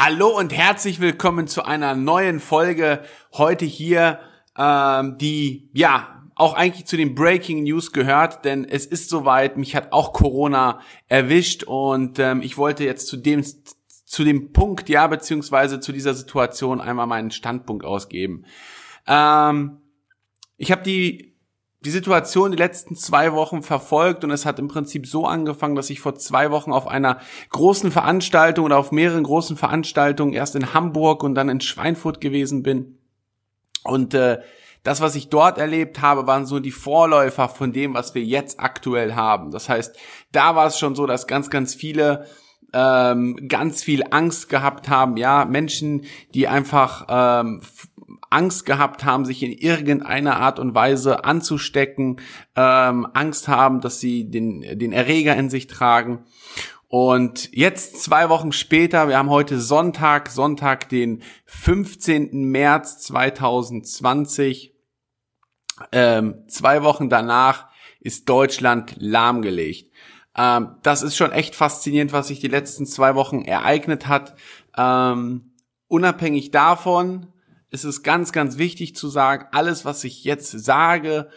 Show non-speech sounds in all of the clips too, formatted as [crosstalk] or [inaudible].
Hallo und herzlich willkommen zu einer neuen Folge heute hier, ähm, die ja auch eigentlich zu den Breaking News gehört, denn es ist soweit, mich hat auch Corona erwischt und ähm, ich wollte jetzt zu dem zu dem Punkt, ja, beziehungsweise zu dieser Situation einmal meinen Standpunkt ausgeben. Ähm, ich habe die die Situation die letzten zwei Wochen verfolgt und es hat im Prinzip so angefangen, dass ich vor zwei Wochen auf einer großen Veranstaltung oder auf mehreren großen Veranstaltungen erst in Hamburg und dann in Schweinfurt gewesen bin. Und äh, das, was ich dort erlebt habe, waren so die Vorläufer von dem, was wir jetzt aktuell haben. Das heißt, da war es schon so, dass ganz, ganz viele ähm, ganz viel Angst gehabt haben, ja, Menschen, die einfach ähm, Angst gehabt haben, sich in irgendeiner Art und Weise anzustecken, ähm, Angst haben, dass sie den, den Erreger in sich tragen. Und jetzt zwei Wochen später, wir haben heute Sonntag, Sonntag, den 15. März 2020. Ähm, zwei Wochen danach ist Deutschland lahmgelegt. Ähm, das ist schon echt faszinierend, was sich die letzten zwei Wochen ereignet hat. Ähm, unabhängig davon, ist es ganz, ganz wichtig zu sagen, alles, was ich jetzt sage,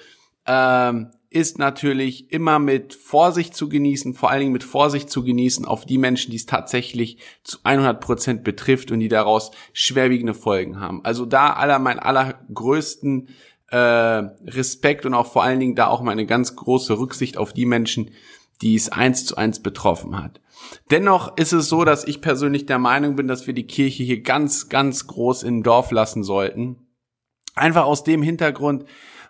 ähm, ist natürlich immer mit Vorsicht zu genießen, vor allen Dingen mit Vorsicht zu genießen auf die Menschen, die es tatsächlich zu 100 Prozent betrifft und die daraus schwerwiegende Folgen haben. Also da aller mein allergrößten äh, Respekt und auch vor allen Dingen da auch meine ganz große Rücksicht auf die Menschen, die es eins zu eins betroffen hat. Dennoch ist es so, dass ich persönlich der Meinung bin, dass wir die Kirche hier ganz, ganz groß im Dorf lassen sollten. Einfach aus dem Hintergrund,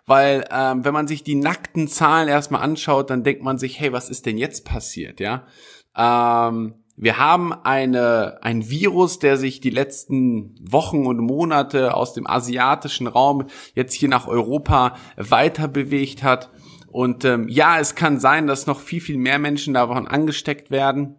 weil ähm, wenn man sich die nackten Zahlen erstmal anschaut, dann denkt man sich, hey, was ist denn jetzt passiert, ja? Ähm, wir haben eine, ein Virus, der sich die letzten Wochen und Monate aus dem asiatischen Raum jetzt hier nach Europa weiter bewegt hat. Und ähm, ja, es kann sein, dass noch viel, viel mehr Menschen davon angesteckt werden.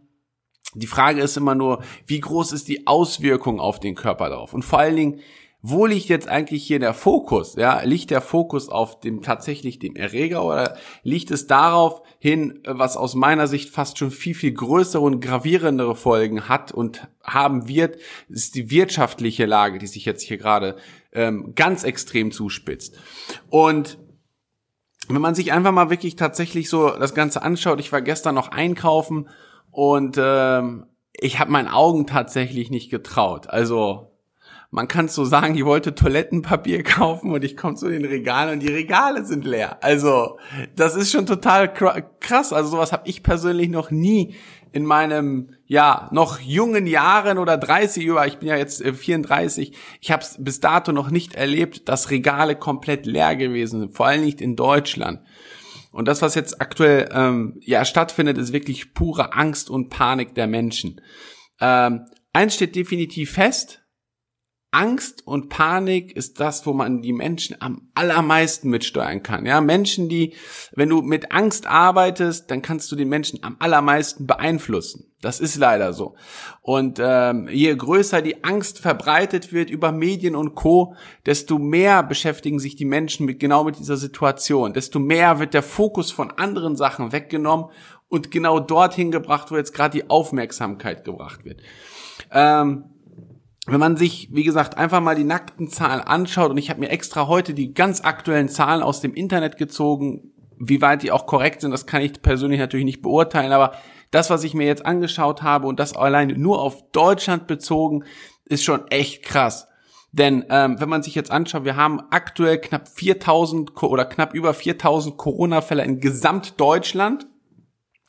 Die Frage ist immer nur, wie groß ist die Auswirkung auf den Körper drauf? Und vor allen Dingen, wo liegt jetzt eigentlich hier der Fokus? Ja, liegt der Fokus auf dem tatsächlich dem Erreger oder liegt es darauf hin, was aus meiner Sicht fast schon viel, viel größere und gravierendere Folgen hat und haben wird, ist die wirtschaftliche Lage, die sich jetzt hier gerade ähm, ganz extrem zuspitzt. Und wenn man sich einfach mal wirklich tatsächlich so das Ganze anschaut, ich war gestern noch einkaufen und ähm, ich habe meinen Augen tatsächlich nicht getraut. Also man kann so sagen, ich wollte Toilettenpapier [laughs] kaufen und ich komme zu den Regalen und die Regale sind leer. Also das ist schon total krass. Also sowas habe ich persönlich noch nie in meinem ja noch jungen Jahren oder 30 über, ich bin ja jetzt 34, äh, ich habe es bis dato noch nicht erlebt, dass Regale komplett leer gewesen sind, vor allem nicht in Deutschland. Und das, was jetzt aktuell ähm, ja stattfindet, ist wirklich pure Angst und Panik der Menschen. Ähm, eins steht definitiv fest, Angst und Panik ist das, wo man die Menschen am allermeisten mitsteuern kann. Ja, Menschen, die, wenn du mit Angst arbeitest, dann kannst du den Menschen am allermeisten beeinflussen. Das ist leider so. Und ähm, je größer die Angst verbreitet wird über Medien und Co., desto mehr beschäftigen sich die Menschen mit genau mit dieser Situation. Desto mehr wird der Fokus von anderen Sachen weggenommen und genau dorthin gebracht, wo jetzt gerade die Aufmerksamkeit gebracht wird. Ähm, wenn man sich, wie gesagt, einfach mal die nackten Zahlen anschaut, und ich habe mir extra heute die ganz aktuellen Zahlen aus dem Internet gezogen, wie weit die auch korrekt sind, das kann ich persönlich natürlich nicht beurteilen, aber das, was ich mir jetzt angeschaut habe und das allein nur auf Deutschland bezogen, ist schon echt krass. Denn ähm, wenn man sich jetzt anschaut, wir haben aktuell knapp 4000 oder knapp über 4000 Corona-Fälle in Gesamtdeutschland.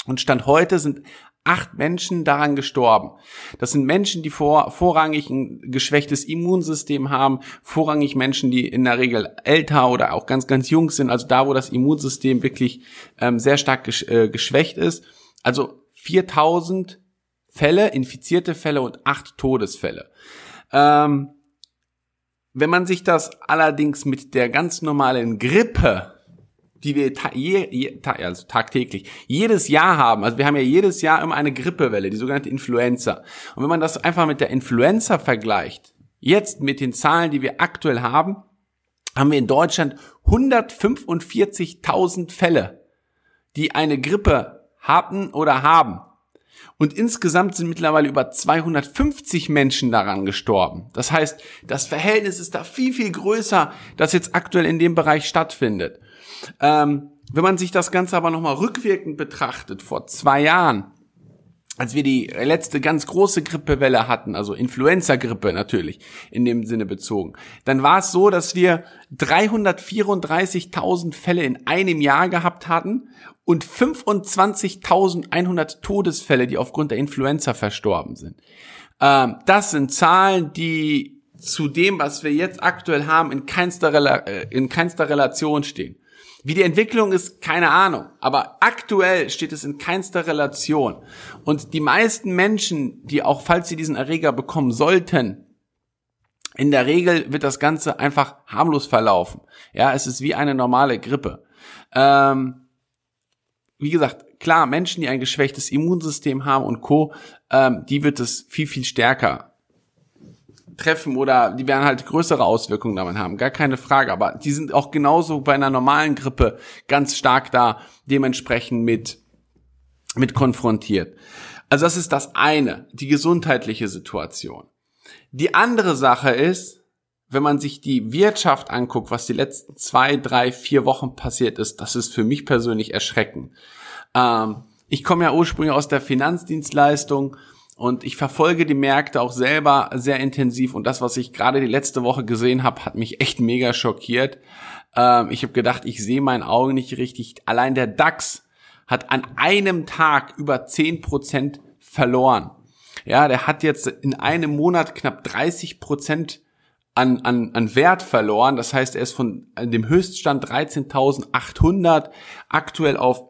Und Stand heute sind acht Menschen daran gestorben. Das sind Menschen, die vor, vorrangig ein geschwächtes Immunsystem haben, vorrangig Menschen, die in der Regel älter oder auch ganz, ganz jung sind, also da, wo das Immunsystem wirklich ähm, sehr stark gesch äh, geschwächt ist. Also 4000 Fälle, infizierte Fälle und acht Todesfälle. Ähm, wenn man sich das allerdings mit der ganz normalen Grippe die wir ta je, je, ta also tagtäglich jedes Jahr haben. Also wir haben ja jedes Jahr immer eine Grippewelle, die sogenannte Influenza. Und wenn man das einfach mit der Influenza vergleicht, jetzt mit den Zahlen, die wir aktuell haben, haben wir in Deutschland 145.000 Fälle, die eine Grippe hatten oder haben. Und insgesamt sind mittlerweile über 250 Menschen daran gestorben. Das heißt, das Verhältnis ist da viel, viel größer, das jetzt aktuell in dem Bereich stattfindet. Ähm, wenn man sich das Ganze aber nochmal rückwirkend betrachtet, vor zwei Jahren, als wir die letzte ganz große Grippewelle hatten, also Influenza-Grippe natürlich in dem Sinne bezogen, dann war es so, dass wir 334.000 Fälle in einem Jahr gehabt hatten und 25.100 Todesfälle, die aufgrund der Influenza verstorben sind. Ähm, das sind Zahlen, die zu dem, was wir jetzt aktuell haben, in keinster, äh, in keinster Relation stehen. Wie die Entwicklung ist, keine Ahnung. Aber aktuell steht es in keinster Relation. Und die meisten Menschen, die auch, falls sie diesen Erreger bekommen sollten, in der Regel wird das Ganze einfach harmlos verlaufen. Ja, es ist wie eine normale Grippe. Ähm, wie gesagt, klar, Menschen, die ein geschwächtes Immunsystem haben und Co., ähm, die wird es viel, viel stärker treffen oder die werden halt größere Auswirkungen damit haben, gar keine Frage. Aber die sind auch genauso bei einer normalen Grippe ganz stark da dementsprechend mit, mit konfrontiert. Also das ist das eine, die gesundheitliche Situation. Die andere Sache ist, wenn man sich die Wirtschaft anguckt, was die letzten zwei, drei, vier Wochen passiert ist, das ist für mich persönlich erschreckend. Ähm, ich komme ja ursprünglich aus der Finanzdienstleistung und ich verfolge die Märkte auch selber sehr intensiv und das, was ich gerade die letzte Woche gesehen habe, hat mich echt mega schockiert. Ähm, ich habe gedacht, ich sehe meinen Augen nicht richtig. Allein der DAX hat an einem Tag über zehn Prozent verloren. Ja, der hat jetzt in einem Monat knapp 30 Prozent an, an, an Wert verloren. Das heißt, er ist von dem Höchststand 13.800 aktuell auf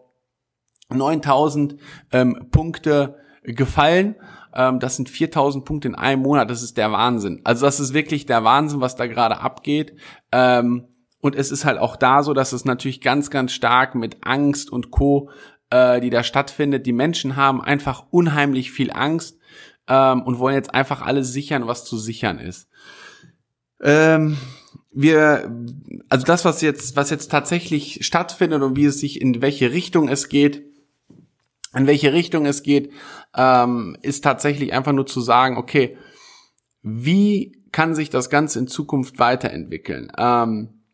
9.000 ähm, Punkte gefallen. Ähm, das sind 4000 Punkte in einem Monat. Das ist der Wahnsinn. Also das ist wirklich der Wahnsinn, was da gerade abgeht. Ähm, und es ist halt auch da so, dass es natürlich ganz, ganz stark mit Angst und Co., äh, die da stattfindet. Die Menschen haben einfach unheimlich viel Angst ähm, und wollen jetzt einfach alles sichern, was zu sichern ist. Ähm, wir, also das, was jetzt, was jetzt tatsächlich stattfindet und wie es sich in welche Richtung es geht, in welche Richtung es geht, ähm, ist tatsächlich einfach nur zu sagen, okay, wie kann sich das Ganze in Zukunft weiterentwickeln? Ähm,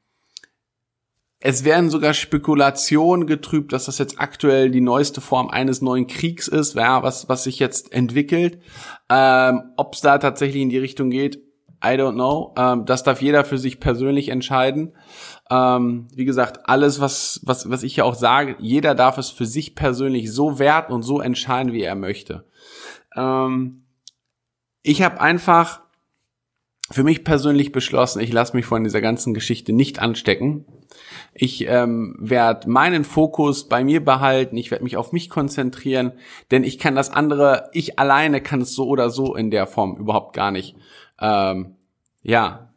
es werden sogar Spekulationen getrübt, dass das jetzt aktuell die neueste Form eines neuen Kriegs ist, ja, was, was sich jetzt entwickelt. Ähm, Ob es da tatsächlich in die Richtung geht, I don't know. Ähm, das darf jeder für sich persönlich entscheiden. Ähm, wie gesagt, alles, was, was, was ich ja auch sage, jeder darf es für sich persönlich so werten und so entscheiden, wie er möchte. Ähm, ich habe einfach für mich persönlich beschlossen, ich lasse mich von dieser ganzen Geschichte nicht anstecken. Ich ähm, werde meinen Fokus bei mir behalten, ich werde mich auf mich konzentrieren, denn ich kann das andere, ich alleine kann es so oder so in der Form überhaupt gar nicht ähm, ja,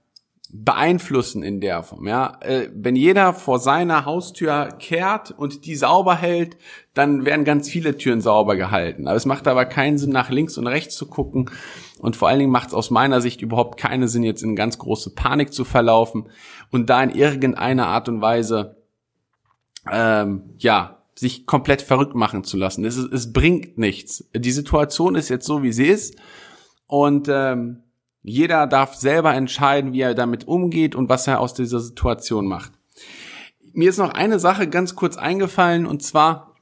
beeinflussen in der Form. Ja, äh, wenn jeder vor seiner Haustür kehrt und die sauber hält, dann werden ganz viele Türen sauber gehalten. Aber es macht aber keinen Sinn, nach links und rechts zu gucken. Und vor allen Dingen macht es aus meiner Sicht überhaupt keinen Sinn, jetzt in ganz große Panik zu verlaufen und da in irgendeiner Art und Weise, ähm, ja, sich komplett verrückt machen zu lassen. Es, es bringt nichts. Die Situation ist jetzt so, wie sie ist. Und ähm, jeder darf selber entscheiden, wie er damit umgeht und was er aus dieser Situation macht. Mir ist noch eine Sache ganz kurz eingefallen und zwar,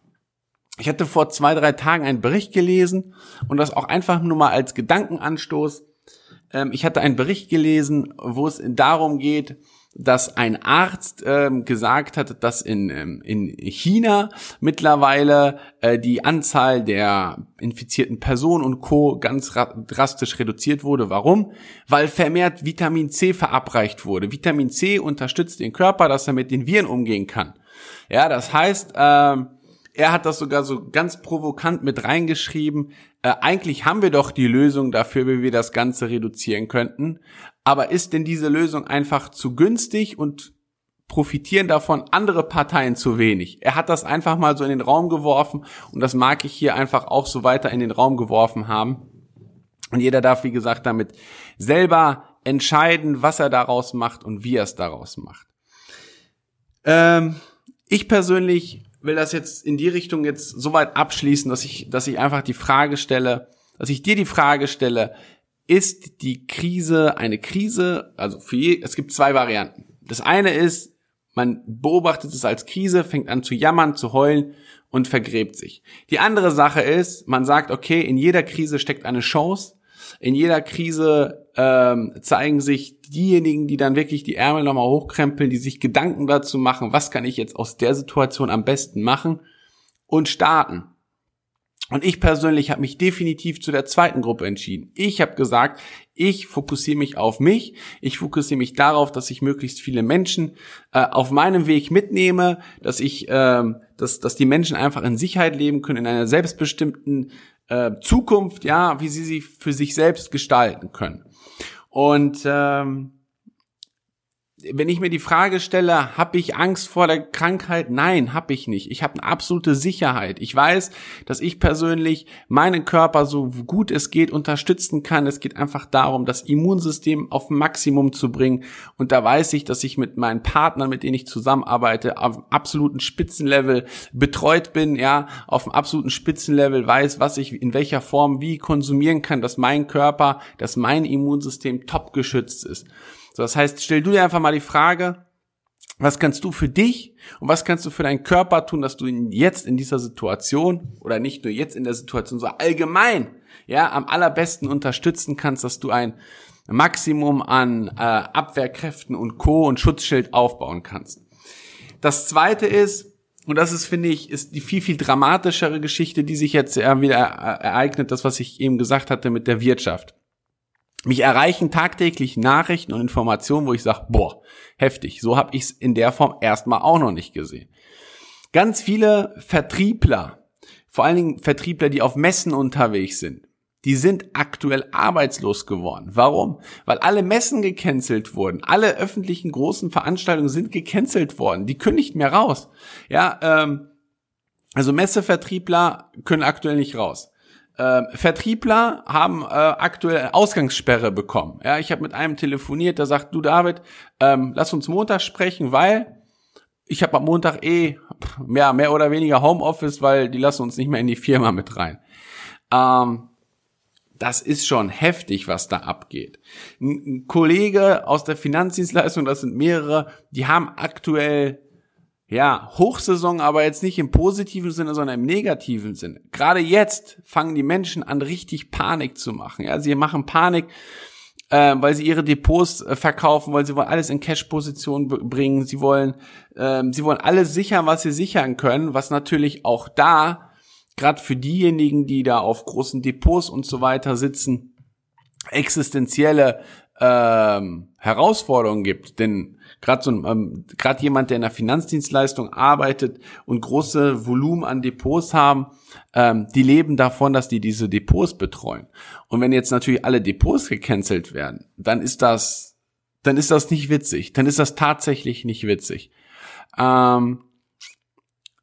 ich hatte vor zwei, drei Tagen einen Bericht gelesen und das auch einfach nur mal als Gedankenanstoß. Ähm, ich hatte einen Bericht gelesen, wo es darum geht, dass ein Arzt ähm, gesagt hat, dass in, ähm, in China mittlerweile äh, die Anzahl der infizierten Personen und Co. ganz drastisch reduziert wurde. Warum? Weil vermehrt Vitamin C verabreicht wurde. Vitamin C unterstützt den Körper, dass er mit den Viren umgehen kann. Ja, das heißt, ähm, er hat das sogar so ganz provokant mit reingeschrieben. Äh, eigentlich haben wir doch die Lösung dafür, wie wir das Ganze reduzieren könnten. Aber ist denn diese Lösung einfach zu günstig und profitieren davon andere Parteien zu wenig? Er hat das einfach mal so in den Raum geworfen und das mag ich hier einfach auch so weiter in den Raum geworfen haben. Und jeder darf, wie gesagt, damit selber entscheiden, was er daraus macht und wie er es daraus macht. Ähm, ich persönlich will das jetzt in die Richtung jetzt so weit abschließen, dass ich, dass ich einfach die Frage stelle, dass ich dir die Frage stelle, ist die Krise eine Krise? Also für je, es gibt zwei Varianten. Das eine ist, man beobachtet es als Krise, fängt an zu jammern, zu heulen und vergräbt sich. Die andere Sache ist, man sagt, okay, in jeder Krise steckt eine Chance. In jeder Krise ähm, zeigen sich diejenigen, die dann wirklich die Ärmel nochmal hochkrempeln, die sich Gedanken dazu machen, was kann ich jetzt aus der Situation am besten machen und starten. Und ich persönlich habe mich definitiv zu der zweiten Gruppe entschieden. Ich habe gesagt, ich fokussiere mich auf mich. Ich fokussiere mich darauf, dass ich möglichst viele Menschen äh, auf meinem Weg mitnehme, dass ich, äh, dass, dass die Menschen einfach in Sicherheit leben können, in einer selbstbestimmten äh, Zukunft, ja, wie sie sie für sich selbst gestalten können. Und ähm, wenn ich mir die Frage stelle, habe ich Angst vor der Krankheit? Nein, habe ich nicht. Ich habe eine absolute Sicherheit. Ich weiß, dass ich persönlich meinen Körper so gut es geht unterstützen kann. Es geht einfach darum, das Immunsystem auf Maximum zu bringen. Und da weiß ich, dass ich mit meinen Partnern, mit denen ich zusammenarbeite, auf absoluten Spitzenlevel betreut bin, ja, auf einem absoluten Spitzenlevel weiß, was ich in welcher Form wie konsumieren kann, dass mein Körper, dass mein Immunsystem top geschützt ist. So, das heißt, stell du dir einfach mal die Frage, was kannst du für dich und was kannst du für deinen Körper tun, dass du ihn jetzt in dieser Situation oder nicht nur jetzt in der Situation, so allgemein, ja, am allerbesten unterstützen kannst, dass du ein Maximum an äh, Abwehrkräften und Co. und Schutzschild aufbauen kannst. Das zweite ist, und das ist, finde ich, ist die viel, viel dramatischere Geschichte, die sich jetzt wieder ereignet, das, was ich eben gesagt hatte mit der Wirtschaft. Mich erreichen tagtäglich Nachrichten und Informationen, wo ich sage, boah, heftig, so habe ich es in der Form erstmal auch noch nicht gesehen. Ganz viele Vertriebler, vor allen Dingen Vertriebler, die auf Messen unterwegs sind, die sind aktuell arbeitslos geworden. Warum? Weil alle Messen gecancelt wurden. Alle öffentlichen großen Veranstaltungen sind gecancelt worden. Die können nicht mehr raus. Ja, ähm, also Messevertriebler können aktuell nicht raus. Äh, Vertriebler haben äh, aktuell Ausgangssperre bekommen. Ja, ich habe mit einem telefoniert, der sagt, du David, ähm, lass uns Montag sprechen, weil ich habe am Montag eh mehr, mehr oder weniger Homeoffice, weil die lassen uns nicht mehr in die Firma mit rein. Ähm, das ist schon heftig, was da abgeht. Ein, ein Kollege aus der Finanzdienstleistung, das sind mehrere, die haben aktuell ja, Hochsaison, aber jetzt nicht im positiven Sinne, sondern im negativen Sinne. Gerade jetzt fangen die Menschen an, richtig Panik zu machen. Ja, sie machen Panik, äh, weil sie ihre Depots äh, verkaufen, weil sie wollen alles in Cash-Position bringen. Sie wollen, äh, sie wollen alles sichern, was sie sichern können, was natürlich auch da, gerade für diejenigen, die da auf großen Depots und so weiter sitzen, existenzielle ähm, Herausforderungen gibt. Denn gerade so ähm, gerade jemand, der in der Finanzdienstleistung arbeitet und große Volumen an Depots haben, ähm, die leben davon, dass die diese Depots betreuen. Und wenn jetzt natürlich alle Depots gecancelt werden, dann ist das dann ist das nicht witzig. Dann ist das tatsächlich nicht witzig. Ähm,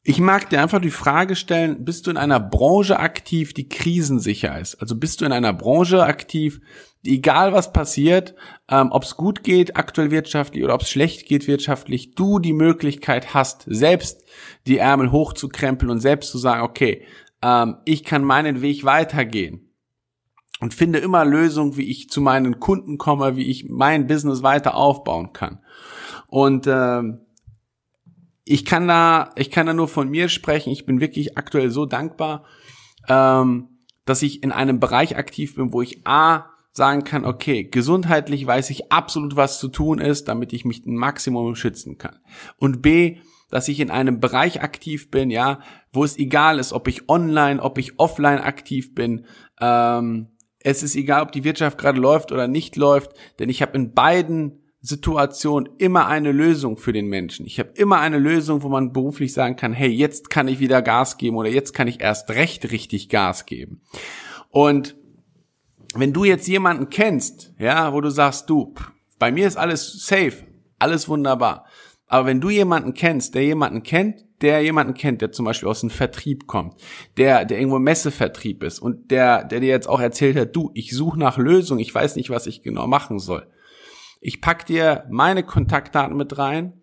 ich mag dir einfach die Frage stellen, bist du in einer Branche aktiv, die krisensicher ist? Also bist du in einer Branche aktiv, egal was passiert, ähm, ob es gut geht aktuell wirtschaftlich oder ob es schlecht geht wirtschaftlich, du die Möglichkeit hast, selbst die Ärmel hochzukrempeln und selbst zu sagen, okay, ähm, ich kann meinen Weg weitergehen und finde immer Lösungen, wie ich zu meinen Kunden komme, wie ich mein Business weiter aufbauen kann. Und ähm, ich kann da, ich kann da nur von mir sprechen. Ich bin wirklich aktuell so dankbar, ähm, dass ich in einem Bereich aktiv bin, wo ich a sagen kann, okay, gesundheitlich weiß ich absolut, was zu tun ist, damit ich mich ein Maximum schützen kann. Und B, dass ich in einem Bereich aktiv bin, ja, wo es egal ist, ob ich online, ob ich offline aktiv bin. Ähm, es ist egal, ob die Wirtschaft gerade läuft oder nicht läuft, denn ich habe in beiden Situationen immer eine Lösung für den Menschen. Ich habe immer eine Lösung, wo man beruflich sagen kann, hey, jetzt kann ich wieder Gas geben oder jetzt kann ich erst recht richtig Gas geben. Und wenn du jetzt jemanden kennst, ja, wo du sagst, du, bei mir ist alles safe, alles wunderbar. Aber wenn du jemanden kennst, der jemanden kennt, der jemanden kennt, der zum Beispiel aus dem Vertrieb kommt, der, der irgendwo Messevertrieb ist und der, der dir jetzt auch erzählt hat, du, ich suche nach Lösungen, ich weiß nicht, was ich genau machen soll. Ich pack dir meine Kontaktdaten mit rein.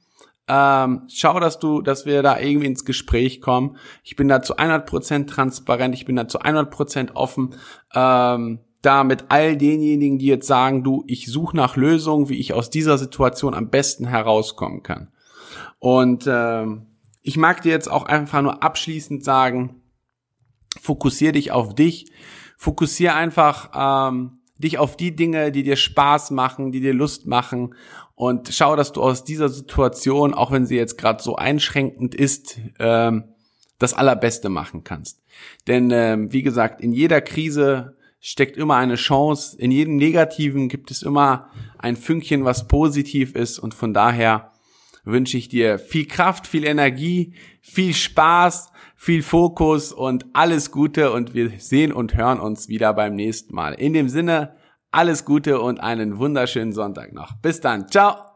Ähm, schau, dass du, dass wir da irgendwie ins Gespräch kommen. Ich bin da zu 100% transparent, ich bin da zu 100% offen. Ähm, da mit all denjenigen, die jetzt sagen, du, ich suche nach Lösungen, wie ich aus dieser Situation am besten herauskommen kann. Und ähm, ich mag dir jetzt auch einfach nur abschließend sagen, fokussier dich auf dich, fokussier einfach ähm, dich auf die Dinge, die dir Spaß machen, die dir Lust machen. Und schau, dass du aus dieser Situation, auch wenn sie jetzt gerade so einschränkend ist, ähm, das Allerbeste machen kannst. Denn ähm, wie gesagt, in jeder Krise steckt immer eine Chance, in jedem Negativen gibt es immer ein Fünkchen, was positiv ist. Und von daher wünsche ich dir viel Kraft, viel Energie, viel Spaß, viel Fokus und alles Gute und wir sehen und hören uns wieder beim nächsten Mal. In dem Sinne, alles Gute und einen wunderschönen Sonntag noch. Bis dann. Ciao.